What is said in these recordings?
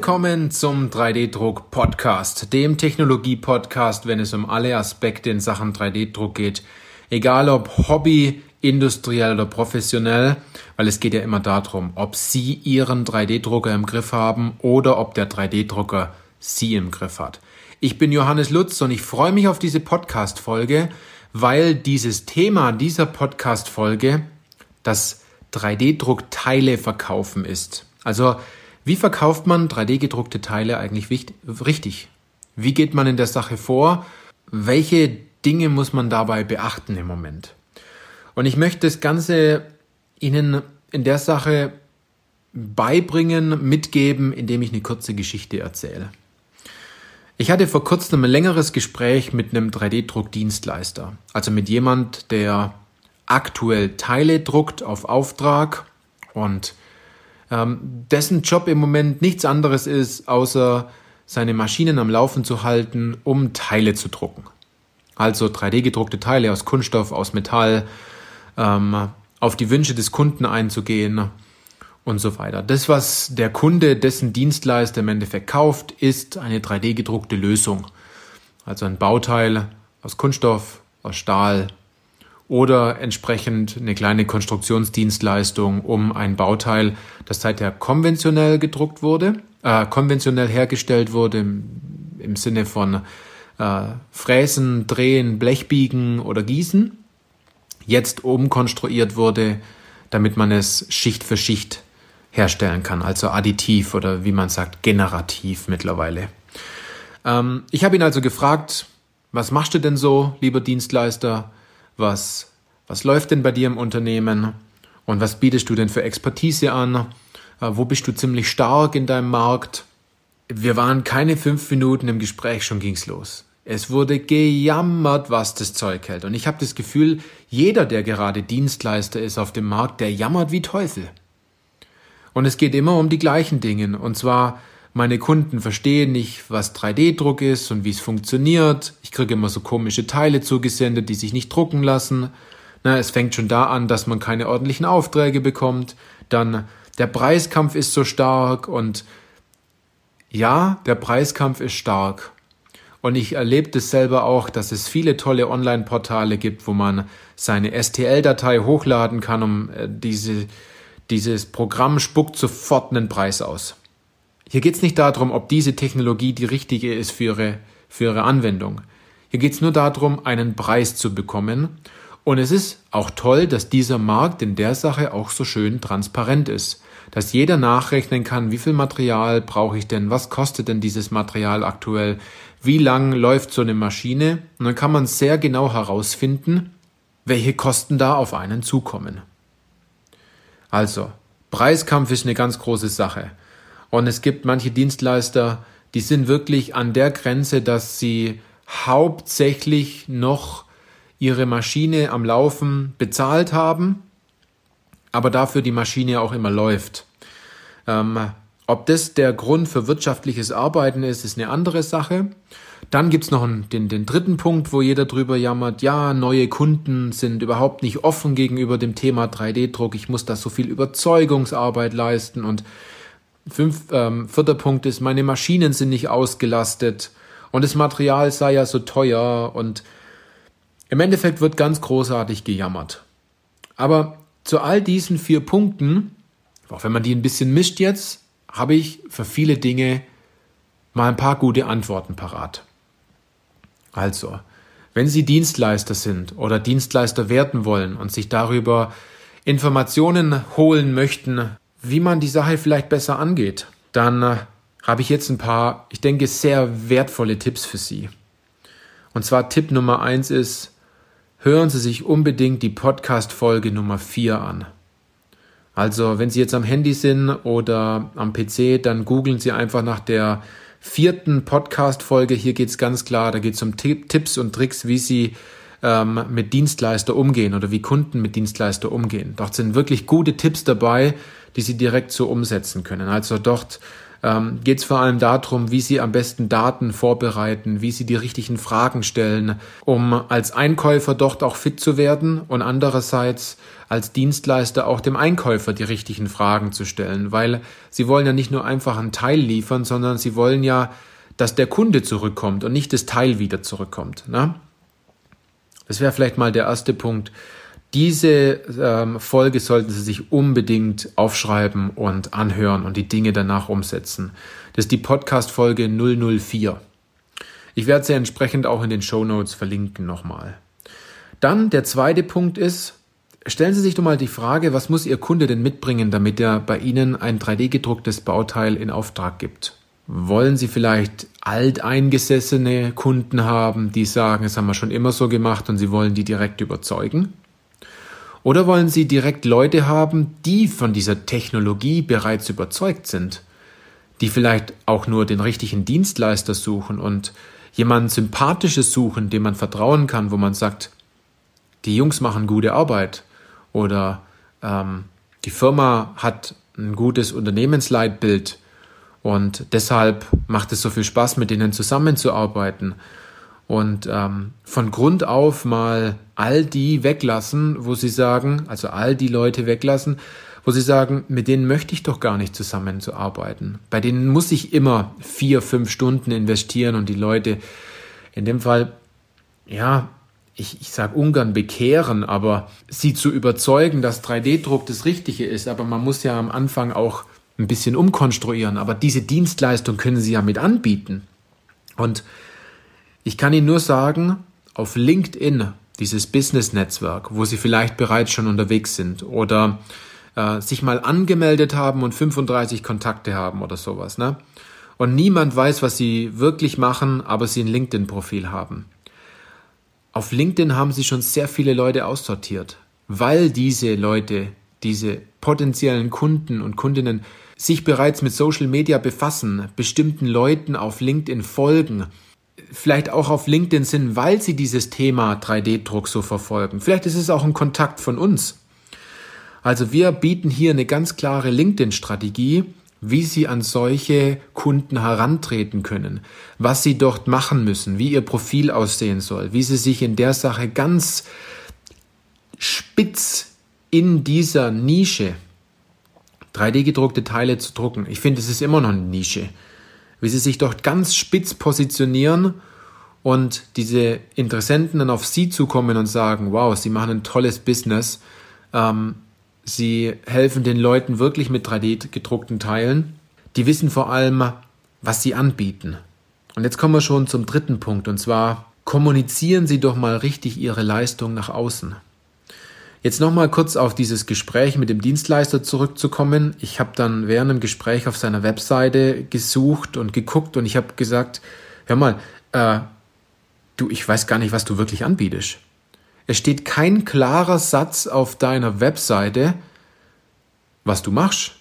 Willkommen zum 3D-Druck Podcast, dem Technologie-Podcast, wenn es um alle Aspekte in Sachen 3D-Druck geht. Egal ob Hobby, industriell oder professionell, weil es geht ja immer darum, ob Sie Ihren 3D-Drucker im Griff haben oder ob der 3D-Drucker Sie im Griff hat. Ich bin Johannes Lutz und ich freue mich auf diese Podcast-Folge, weil dieses Thema dieser Podcast-Folge das 3D-Druckteile verkaufen ist. Also wie verkauft man 3D-gedruckte Teile eigentlich richtig? Wie geht man in der Sache vor? Welche Dinge muss man dabei beachten im Moment? Und ich möchte das Ganze Ihnen in der Sache beibringen, mitgeben, indem ich eine kurze Geschichte erzähle. Ich hatte vor kurzem ein längeres Gespräch mit einem 3D-Druckdienstleister, also mit jemand, der aktuell Teile druckt auf Auftrag und ähm, dessen Job im Moment nichts anderes ist, außer seine Maschinen am Laufen zu halten, um Teile zu drucken. Also 3D gedruckte Teile aus Kunststoff, aus Metall, ähm, auf die Wünsche des Kunden einzugehen und so weiter. Das, was der Kunde, dessen Dienstleister im Endeffekt kauft, ist eine 3D gedruckte Lösung. Also ein Bauteil aus Kunststoff, aus Stahl, oder entsprechend eine kleine Konstruktionsdienstleistung, um ein Bauteil, das seither konventionell gedruckt wurde, äh, konventionell hergestellt wurde im, im Sinne von äh, Fräsen, Drehen, Blechbiegen oder Gießen, jetzt umkonstruiert wurde, damit man es Schicht für Schicht herstellen kann, also additiv oder wie man sagt, generativ mittlerweile. Ähm, ich habe ihn also gefragt, was machst du denn so, lieber Dienstleister? Was, was läuft denn bei dir im Unternehmen und was bietest du denn für Expertise an? Äh, wo bist du ziemlich stark in deinem Markt? Wir waren keine fünf Minuten im Gespräch, schon ging's los. Es wurde gejammert, was das Zeug hält. Und ich habe das Gefühl, jeder, der gerade Dienstleister ist auf dem Markt, der jammert wie Teufel. Und es geht immer um die gleichen Dinge. Und zwar meine Kunden verstehen nicht, was 3D-Druck ist und wie es funktioniert. Ich kriege immer so komische Teile zugesendet, die sich nicht drucken lassen. Na, es fängt schon da an, dass man keine ordentlichen Aufträge bekommt. Dann der Preiskampf ist so stark und ja, der Preiskampf ist stark. Und ich erlebe das selber auch, dass es viele tolle Online-Portale gibt, wo man seine STL-Datei hochladen kann, um äh, diese, dieses Programm spuckt sofort einen Preis aus. Hier geht es nicht darum, ob diese Technologie die richtige ist für ihre, für ihre Anwendung. Hier geht es nur darum, einen Preis zu bekommen. Und es ist auch toll, dass dieser Markt in der Sache auch so schön transparent ist. Dass jeder nachrechnen kann, wie viel Material brauche ich denn, was kostet denn dieses Material aktuell, wie lang läuft so eine Maschine. Und dann kann man sehr genau herausfinden, welche Kosten da auf einen zukommen. Also, Preiskampf ist eine ganz große Sache. Und es gibt manche Dienstleister, die sind wirklich an der Grenze, dass sie hauptsächlich noch ihre Maschine am Laufen bezahlt haben, aber dafür die Maschine auch immer läuft. Ähm, ob das der Grund für wirtschaftliches Arbeiten ist, ist eine andere Sache. Dann gibt's noch den, den dritten Punkt, wo jeder drüber jammert, ja, neue Kunden sind überhaupt nicht offen gegenüber dem Thema 3D-Druck, ich muss da so viel Überzeugungsarbeit leisten und Fünf, ähm, vierter Punkt ist, meine Maschinen sind nicht ausgelastet und das Material sei ja so teuer und im Endeffekt wird ganz großartig gejammert. Aber zu all diesen vier Punkten, auch wenn man die ein bisschen mischt jetzt, habe ich für viele Dinge mal ein paar gute Antworten parat. Also, wenn Sie Dienstleister sind oder Dienstleister werden wollen und sich darüber Informationen holen möchten, wie man die Sache vielleicht besser angeht, dann äh, habe ich jetzt ein paar, ich denke, sehr wertvolle Tipps für Sie. Und zwar Tipp Nummer eins ist, hören Sie sich unbedingt die Podcast-Folge Nummer vier an. Also, wenn Sie jetzt am Handy sind oder am PC, dann googeln Sie einfach nach der vierten Podcast-Folge. Hier geht es ganz klar, da geht es um Tipps und Tricks, wie Sie ähm, mit Dienstleister umgehen oder wie Kunden mit Dienstleister umgehen. Dort sind wirklich gute Tipps dabei, die sie direkt so umsetzen können. Also dort ähm, geht es vor allem darum, wie Sie am besten Daten vorbereiten, wie Sie die richtigen Fragen stellen, um als Einkäufer dort auch fit zu werden und andererseits als Dienstleister auch dem Einkäufer die richtigen Fragen zu stellen, weil Sie wollen ja nicht nur einfach einen Teil liefern, sondern Sie wollen ja, dass der Kunde zurückkommt und nicht das Teil wieder zurückkommt. Ne? Das wäre vielleicht mal der erste Punkt. Diese ähm, Folge sollten Sie sich unbedingt aufschreiben und anhören und die Dinge danach umsetzen. Das ist die Podcast-Folge 004. Ich werde sie entsprechend auch in den Show Notes verlinken nochmal. Dann der zweite Punkt ist, stellen Sie sich doch mal die Frage, was muss Ihr Kunde denn mitbringen, damit er bei Ihnen ein 3D-gedrucktes Bauteil in Auftrag gibt? Wollen Sie vielleicht alteingesessene Kunden haben, die sagen, es haben wir schon immer so gemacht und Sie wollen die direkt überzeugen? Oder wollen Sie direkt Leute haben, die von dieser Technologie bereits überzeugt sind, die vielleicht auch nur den richtigen Dienstleister suchen und jemanden Sympathisches suchen, dem man vertrauen kann, wo man sagt, die Jungs machen gute Arbeit oder ähm, die Firma hat ein gutes Unternehmensleitbild und deshalb macht es so viel Spaß, mit denen zusammenzuarbeiten und ähm, von Grund auf mal all die weglassen, wo sie sagen, also all die Leute weglassen, wo sie sagen, mit denen möchte ich doch gar nicht zusammenzuarbeiten. Bei denen muss ich immer vier, fünf Stunden investieren und die Leute in dem Fall, ja, ich, ich sage ungern bekehren, aber sie zu überzeugen, dass 3D-Druck das Richtige ist. Aber man muss ja am Anfang auch ein bisschen umkonstruieren. Aber diese Dienstleistung können sie ja mit anbieten. Und ich kann Ihnen nur sagen, auf LinkedIn, dieses Business-Netzwerk, wo Sie vielleicht bereits schon unterwegs sind oder äh, sich mal angemeldet haben und 35 Kontakte haben oder sowas, ne? Und niemand weiß, was Sie wirklich machen, aber Sie ein LinkedIn-Profil haben. Auf LinkedIn haben Sie schon sehr viele Leute aussortiert, weil diese Leute, diese potenziellen Kunden und Kundinnen sich bereits mit Social Media befassen, bestimmten Leuten auf LinkedIn folgen, vielleicht auch auf LinkedIn sind, weil sie dieses Thema 3D-Druck so verfolgen. Vielleicht ist es auch ein Kontakt von uns. Also wir bieten hier eine ganz klare LinkedIn-Strategie, wie Sie an solche Kunden herantreten können, was Sie dort machen müssen, wie Ihr Profil aussehen soll, wie Sie sich in der Sache ganz spitz in dieser Nische 3D gedruckte Teile zu drucken. Ich finde, es ist immer noch eine Nische wie sie sich dort ganz spitz positionieren und diese Interessenten dann auf sie zukommen und sagen, wow, sie machen ein tolles Business, ähm, sie helfen den Leuten wirklich mit 3D gedruckten Teilen, die wissen vor allem, was sie anbieten. Und jetzt kommen wir schon zum dritten Punkt, und zwar kommunizieren Sie doch mal richtig Ihre Leistung nach außen. Jetzt nochmal kurz auf dieses Gespräch mit dem Dienstleister zurückzukommen. Ich habe dann während dem Gespräch auf seiner Webseite gesucht und geguckt und ich habe gesagt, hör mal, äh, du, ich weiß gar nicht, was du wirklich anbietest. Es steht kein klarer Satz auf deiner Webseite, was du machst.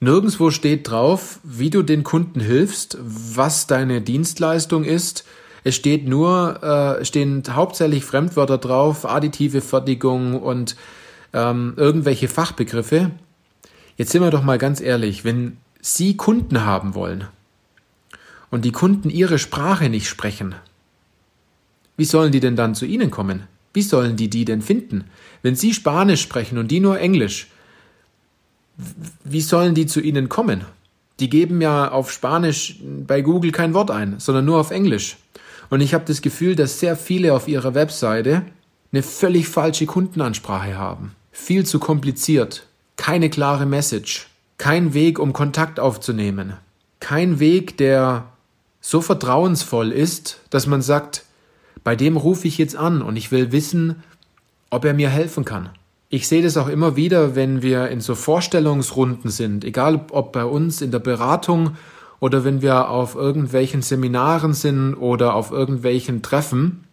Nirgendwo steht drauf, wie du den Kunden hilfst, was deine Dienstleistung ist, es steht nur, äh, stehen hauptsächlich Fremdwörter drauf, additive Fertigung und ähm, irgendwelche Fachbegriffe. Jetzt sind wir doch mal ganz ehrlich, wenn Sie Kunden haben wollen und die Kunden Ihre Sprache nicht sprechen, wie sollen die denn dann zu Ihnen kommen? Wie sollen die die denn finden? Wenn Sie Spanisch sprechen und die nur Englisch, wie sollen die zu Ihnen kommen? Die geben ja auf Spanisch bei Google kein Wort ein, sondern nur auf Englisch. Und ich habe das Gefühl, dass sehr viele auf ihrer Webseite eine völlig falsche Kundenansprache haben. Viel zu kompliziert. Keine klare Message. Kein Weg, um Kontakt aufzunehmen. Kein Weg, der so vertrauensvoll ist, dass man sagt, bei dem rufe ich jetzt an und ich will wissen, ob er mir helfen kann. Ich sehe das auch immer wieder, wenn wir in so Vorstellungsrunden sind, egal ob bei uns in der Beratung oder wenn wir auf irgendwelchen Seminaren sind oder auf irgendwelchen Treffen,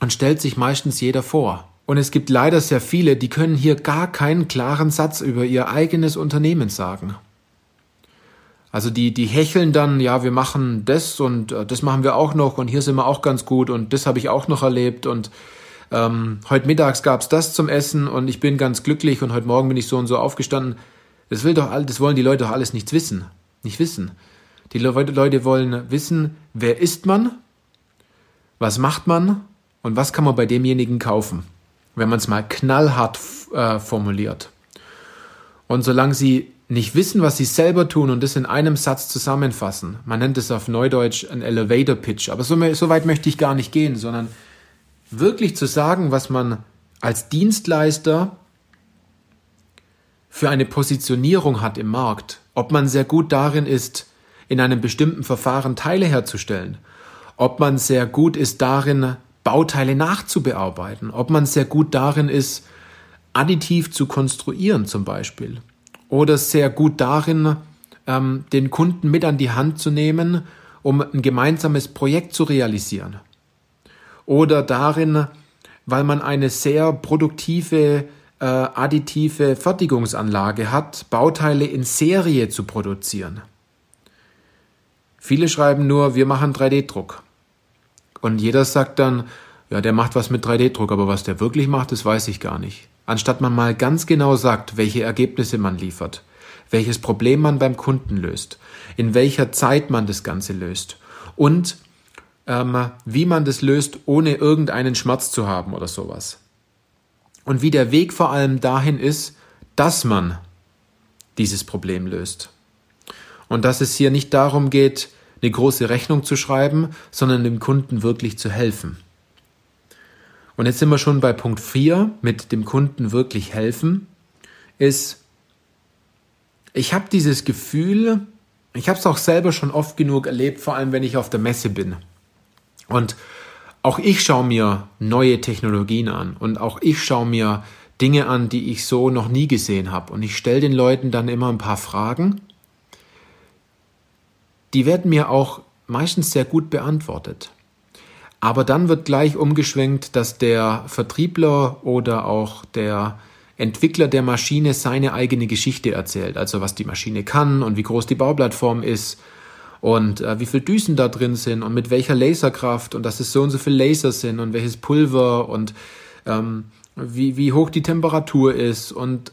dann stellt sich meistens jeder vor. Und es gibt leider sehr viele, die können hier gar keinen klaren Satz über ihr eigenes Unternehmen sagen. Also die, die hecheln dann, ja, wir machen das und äh, das machen wir auch noch und hier sind wir auch ganz gut und das habe ich auch noch erlebt und ähm, heute mittags gab's das zum Essen und ich bin ganz glücklich und heute Morgen bin ich so und so aufgestanden. Das, will doch, das wollen die Leute doch alles nichts wissen. Nicht wissen. Die Leute wollen wissen, wer ist man, was macht man und was kann man bei demjenigen kaufen, wenn man es mal knallhart äh, formuliert. Und solange sie nicht wissen, was sie selber tun und das in einem Satz zusammenfassen, man nennt es auf Neudeutsch ein Elevator Pitch, aber so, so weit möchte ich gar nicht gehen, sondern wirklich zu sagen, was man als Dienstleister für eine Positionierung hat im Markt, ob man sehr gut darin ist, in einem bestimmten Verfahren Teile herzustellen, ob man sehr gut ist darin, Bauteile nachzubearbeiten, ob man sehr gut darin ist, additiv zu konstruieren zum Beispiel, oder sehr gut darin, ähm, den Kunden mit an die Hand zu nehmen, um ein gemeinsames Projekt zu realisieren. Oder darin, weil man eine sehr produktive äh, additive Fertigungsanlage hat, Bauteile in Serie zu produzieren. Viele schreiben nur, wir machen 3D-Druck. Und jeder sagt dann, ja, der macht was mit 3D-Druck, aber was der wirklich macht, das weiß ich gar nicht anstatt man mal ganz genau sagt, welche Ergebnisse man liefert, welches Problem man beim Kunden löst, in welcher Zeit man das Ganze löst und ähm, wie man das löst, ohne irgendeinen Schmerz zu haben oder sowas. Und wie der Weg vor allem dahin ist, dass man dieses Problem löst. Und dass es hier nicht darum geht, eine große Rechnung zu schreiben, sondern dem Kunden wirklich zu helfen. Und jetzt sind wir schon bei Punkt 4 mit dem Kunden wirklich helfen, ist, ich habe dieses Gefühl, ich habe es auch selber schon oft genug erlebt, vor allem wenn ich auf der Messe bin. Und auch ich schaue mir neue Technologien an und auch ich schaue mir Dinge an, die ich so noch nie gesehen habe. Und ich stelle den Leuten dann immer ein paar Fragen. Die werden mir auch meistens sehr gut beantwortet. Aber dann wird gleich umgeschwenkt, dass der Vertriebler oder auch der Entwickler der Maschine seine eigene Geschichte erzählt. Also was die Maschine kann und wie groß die Bauplattform ist und äh, wie viel Düsen da drin sind und mit welcher Laserkraft und dass es so und so viele Laser sind und welches Pulver und ähm, wie, wie hoch die Temperatur ist und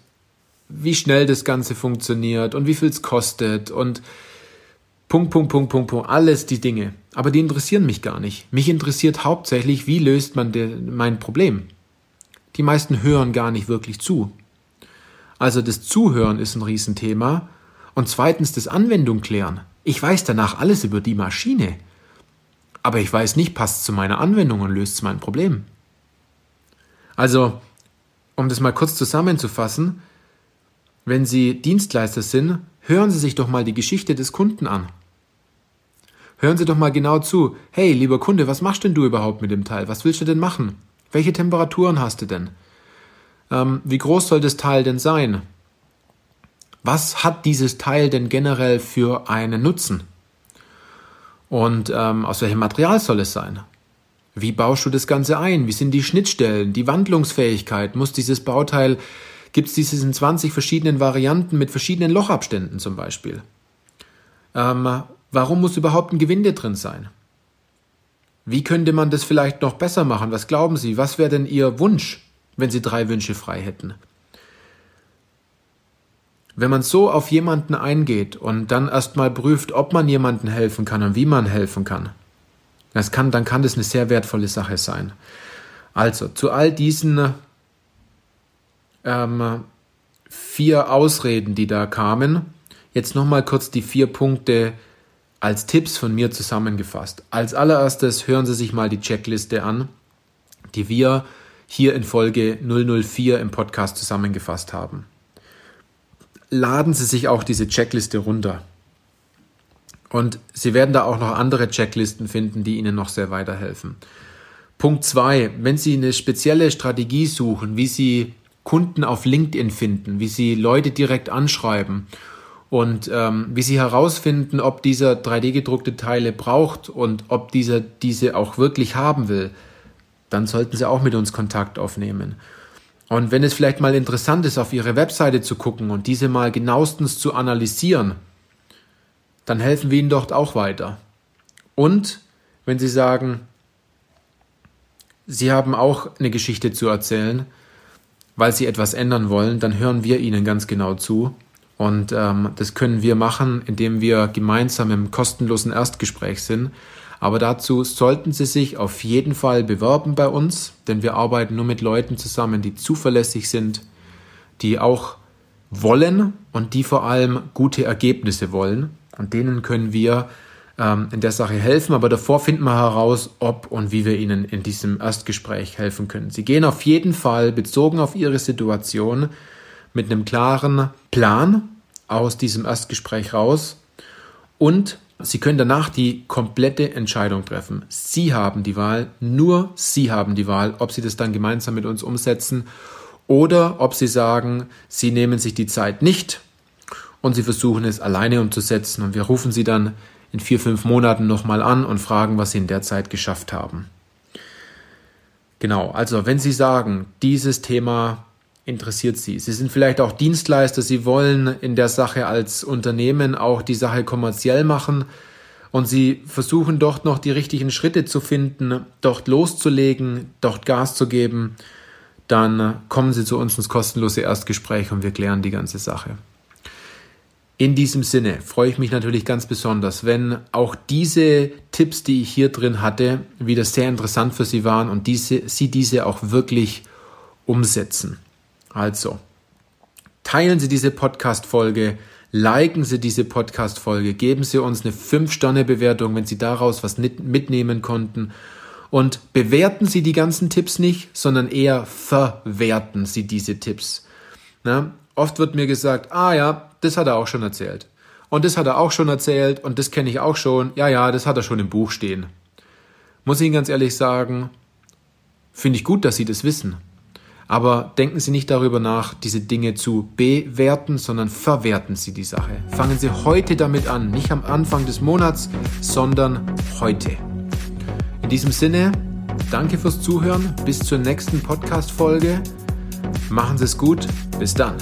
wie schnell das Ganze funktioniert und wie viel es kostet und Punkt, Punkt, Punkt, Punkt, Punkt, alles die Dinge. Aber die interessieren mich gar nicht. Mich interessiert hauptsächlich, wie löst man mein Problem. Die meisten hören gar nicht wirklich zu. Also das Zuhören ist ein Riesenthema. Und zweitens das Anwendung klären. Ich weiß danach alles über die Maschine. Aber ich weiß nicht, passt zu meiner Anwendung und löst mein Problem. Also, um das mal kurz zusammenzufassen, wenn Sie Dienstleister sind, hören Sie sich doch mal die Geschichte des Kunden an. Hören Sie doch mal genau zu. Hey, lieber Kunde, was machst denn du überhaupt mit dem Teil? Was willst du denn machen? Welche Temperaturen hast du denn? Ähm, wie groß soll das Teil denn sein? Was hat dieses Teil denn generell für einen Nutzen? Und ähm, aus welchem Material soll es sein? Wie baust du das Ganze ein? Wie sind die Schnittstellen, die Wandlungsfähigkeit? Muss dieses Bauteil, gibt es dieses in 20 verschiedenen Varianten mit verschiedenen Lochabständen zum Beispiel? Ähm, Warum muss überhaupt ein Gewinde drin sein? Wie könnte man das vielleicht noch besser machen? Was glauben Sie? Was wäre denn Ihr Wunsch, wenn Sie drei Wünsche frei hätten? Wenn man so auf jemanden eingeht und dann erstmal prüft, ob man jemandem helfen kann und wie man helfen kann, das kann, dann kann das eine sehr wertvolle Sache sein. Also, zu all diesen ähm, vier Ausreden, die da kamen, jetzt nochmal kurz die vier Punkte, als Tipps von mir zusammengefasst. Als allererstes hören Sie sich mal die Checkliste an, die wir hier in Folge 004 im Podcast zusammengefasst haben. Laden Sie sich auch diese Checkliste runter. Und Sie werden da auch noch andere Checklisten finden, die Ihnen noch sehr weiterhelfen. Punkt zwei: Wenn Sie eine spezielle Strategie suchen, wie Sie Kunden auf LinkedIn finden, wie Sie Leute direkt anschreiben und ähm, wie sie herausfinden, ob dieser 3D-gedruckte Teile braucht und ob dieser diese auch wirklich haben will, dann sollten sie auch mit uns Kontakt aufnehmen. Und wenn es vielleicht mal interessant ist, auf ihre Webseite zu gucken und diese mal genauestens zu analysieren, dann helfen wir ihnen dort auch weiter. Und wenn sie sagen, sie haben auch eine Geschichte zu erzählen, weil sie etwas ändern wollen, dann hören wir ihnen ganz genau zu Und ähm, das können wir machen, indem wir gemeinsam im kostenlosen Erstgespräch sind. Aber dazu sollten Sie sich auf jeden Fall bewerben bei uns, denn wir arbeiten nur mit Leuten zusammen, die zuverlässig sind, die auch wollen und die vor allem gute Ergebnisse wollen. Und denen können wir ähm, in der Sache helfen. Aber davor finden wir heraus, ob und wie wir Ihnen in diesem Erstgespräch helfen können. Sie gehen auf jeden Fall bezogen auf Ihre Situation mit einem klaren Plan aus diesem Erstgespräch raus und Sie können danach die komplette Entscheidung treffen. Sie haben die Wahl, nur Sie haben die Wahl, ob Sie das dann gemeinsam mit uns umsetzen oder ob Sie sagen, Sie nehmen sich die Zeit nicht und Sie versuchen es alleine umzusetzen und wir rufen Sie dann in vier, fünf Monaten nochmal an und fragen, was Sie in der Zeit geschafft haben. Genau, also wenn Sie sagen, dieses Thema interessiert Sie. Sie sind vielleicht auch Dienstleister, Sie wollen in der Sache als Unternehmen auch die Sache kommerziell machen und Sie versuchen dort noch die richtigen Schritte zu finden, dort loszulegen, dort Gas zu geben, dann kommen Sie zu uns ins kostenlose Erstgespräch und wir klären die ganze Sache. In diesem Sinne freue ich mich natürlich ganz besonders, wenn auch diese Tipps, die ich hier drin hatte, wieder sehr interessant für Sie waren und diese, Sie diese auch wirklich umsetzen. Also, teilen Sie diese Podcast-Folge, liken Sie diese Podcast-Folge, geben Sie uns eine 5-Sterne-Bewertung, wenn Sie daraus was mitnehmen konnten. Und bewerten Sie die ganzen Tipps nicht, sondern eher verwerten Sie diese Tipps. Na, oft wird mir gesagt, ah ja, das hat er auch schon erzählt. Und das hat er auch schon erzählt und das kenne ich auch schon. Ja, ja, das hat er schon im Buch stehen. Muss ich Ihnen ganz ehrlich sagen, finde ich gut, dass Sie das wissen. Aber denken Sie nicht darüber nach, diese Dinge zu bewerten, sondern verwerten Sie die Sache. Fangen Sie heute damit an, nicht am Anfang des Monats, sondern heute. In diesem Sinne, danke fürs Zuhören, bis zur nächsten Podcast-Folge. Machen Sie es gut, bis dann.